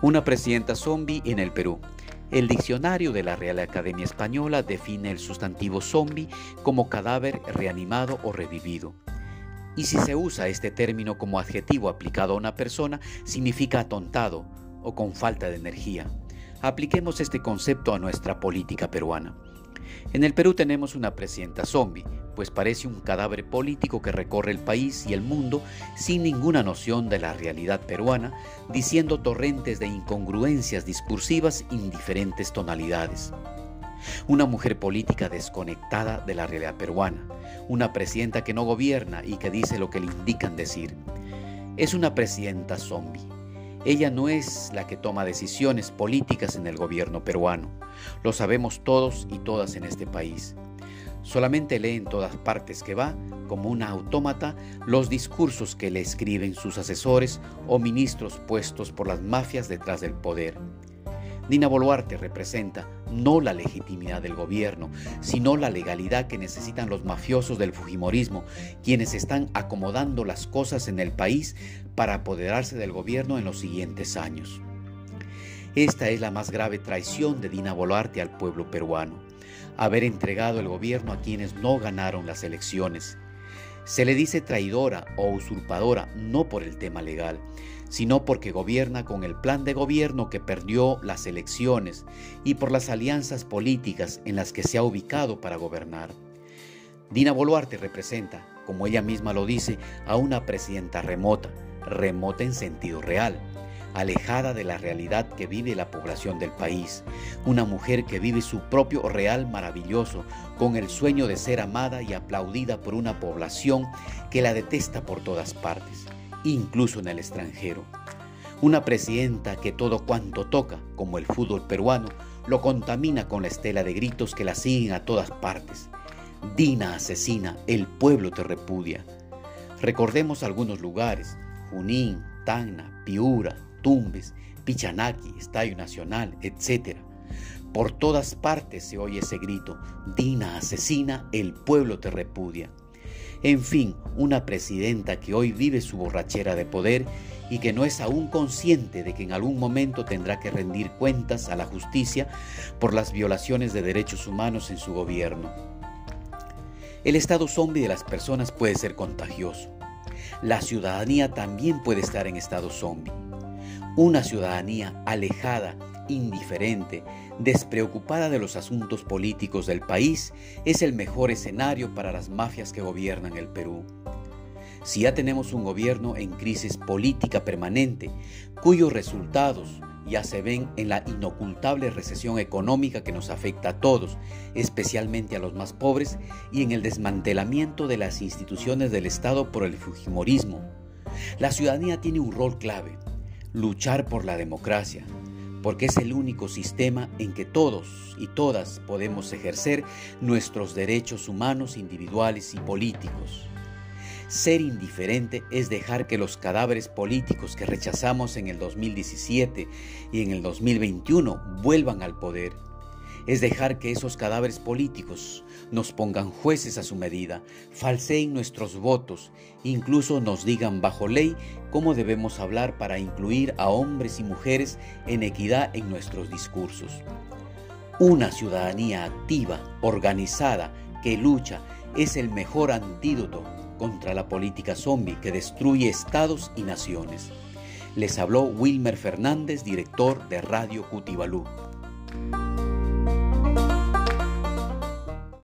Una presidenta zombie en el Perú. El diccionario de la Real Academia Española define el sustantivo zombie como cadáver reanimado o revivido. Y si se usa este término como adjetivo aplicado a una persona, significa atontado o con falta de energía. Apliquemos este concepto a nuestra política peruana. En el Perú tenemos una presidenta zombie, pues parece un cadáver político que recorre el país y el mundo sin ninguna noción de la realidad peruana, diciendo torrentes de incongruencias discursivas en diferentes tonalidades. Una mujer política desconectada de la realidad peruana, una presidenta que no gobierna y que dice lo que le indican decir. Es una presidenta zombie ella no es la que toma decisiones políticas en el gobierno peruano. Lo sabemos todos y todas en este país. Solamente lee en todas partes que va, como una autómata, los discursos que le escriben sus asesores o ministros puestos por las mafias detrás del poder. Dina Boluarte representa no la legitimidad del gobierno, sino la legalidad que necesitan los mafiosos del Fujimorismo, quienes están acomodando las cosas en el país para apoderarse del gobierno en los siguientes años. Esta es la más grave traición de Dina Boluarte al pueblo peruano, haber entregado el gobierno a quienes no ganaron las elecciones. Se le dice traidora o usurpadora no por el tema legal, sino porque gobierna con el plan de gobierno que perdió las elecciones y por las alianzas políticas en las que se ha ubicado para gobernar. Dina Boluarte representa, como ella misma lo dice, a una presidenta remota, remota en sentido real, alejada de la realidad que vive la población del país, una mujer que vive su propio real maravilloso, con el sueño de ser amada y aplaudida por una población que la detesta por todas partes incluso en el extranjero. Una presidenta que todo cuanto toca, como el fútbol peruano, lo contamina con la estela de gritos que la siguen a todas partes. Dina asesina, el pueblo te repudia. Recordemos algunos lugares, Junín, Tacna, Piura, Tumbes, Pichanaki, Estadio Nacional, etc. Por todas partes se oye ese grito, Dina asesina, el pueblo te repudia. En fin, una presidenta que hoy vive su borrachera de poder y que no es aún consciente de que en algún momento tendrá que rendir cuentas a la justicia por las violaciones de derechos humanos en su gobierno. El estado zombie de las personas puede ser contagioso. La ciudadanía también puede estar en estado zombie. Una ciudadanía alejada indiferente, despreocupada de los asuntos políticos del país, es el mejor escenario para las mafias que gobiernan el Perú. Si ya tenemos un gobierno en crisis política permanente, cuyos resultados ya se ven en la inocultable recesión económica que nos afecta a todos, especialmente a los más pobres, y en el desmantelamiento de las instituciones del Estado por el Fujimorismo. La ciudadanía tiene un rol clave, luchar por la democracia, porque es el único sistema en que todos y todas podemos ejercer nuestros derechos humanos individuales y políticos. Ser indiferente es dejar que los cadáveres políticos que rechazamos en el 2017 y en el 2021 vuelvan al poder es dejar que esos cadáveres políticos nos pongan jueces a su medida, falseen nuestros votos, incluso nos digan bajo ley cómo debemos hablar para incluir a hombres y mujeres en equidad en nuestros discursos. Una ciudadanía activa, organizada, que lucha, es el mejor antídoto contra la política zombie que destruye estados y naciones. Les habló Wilmer Fernández, director de Radio Cutibalú.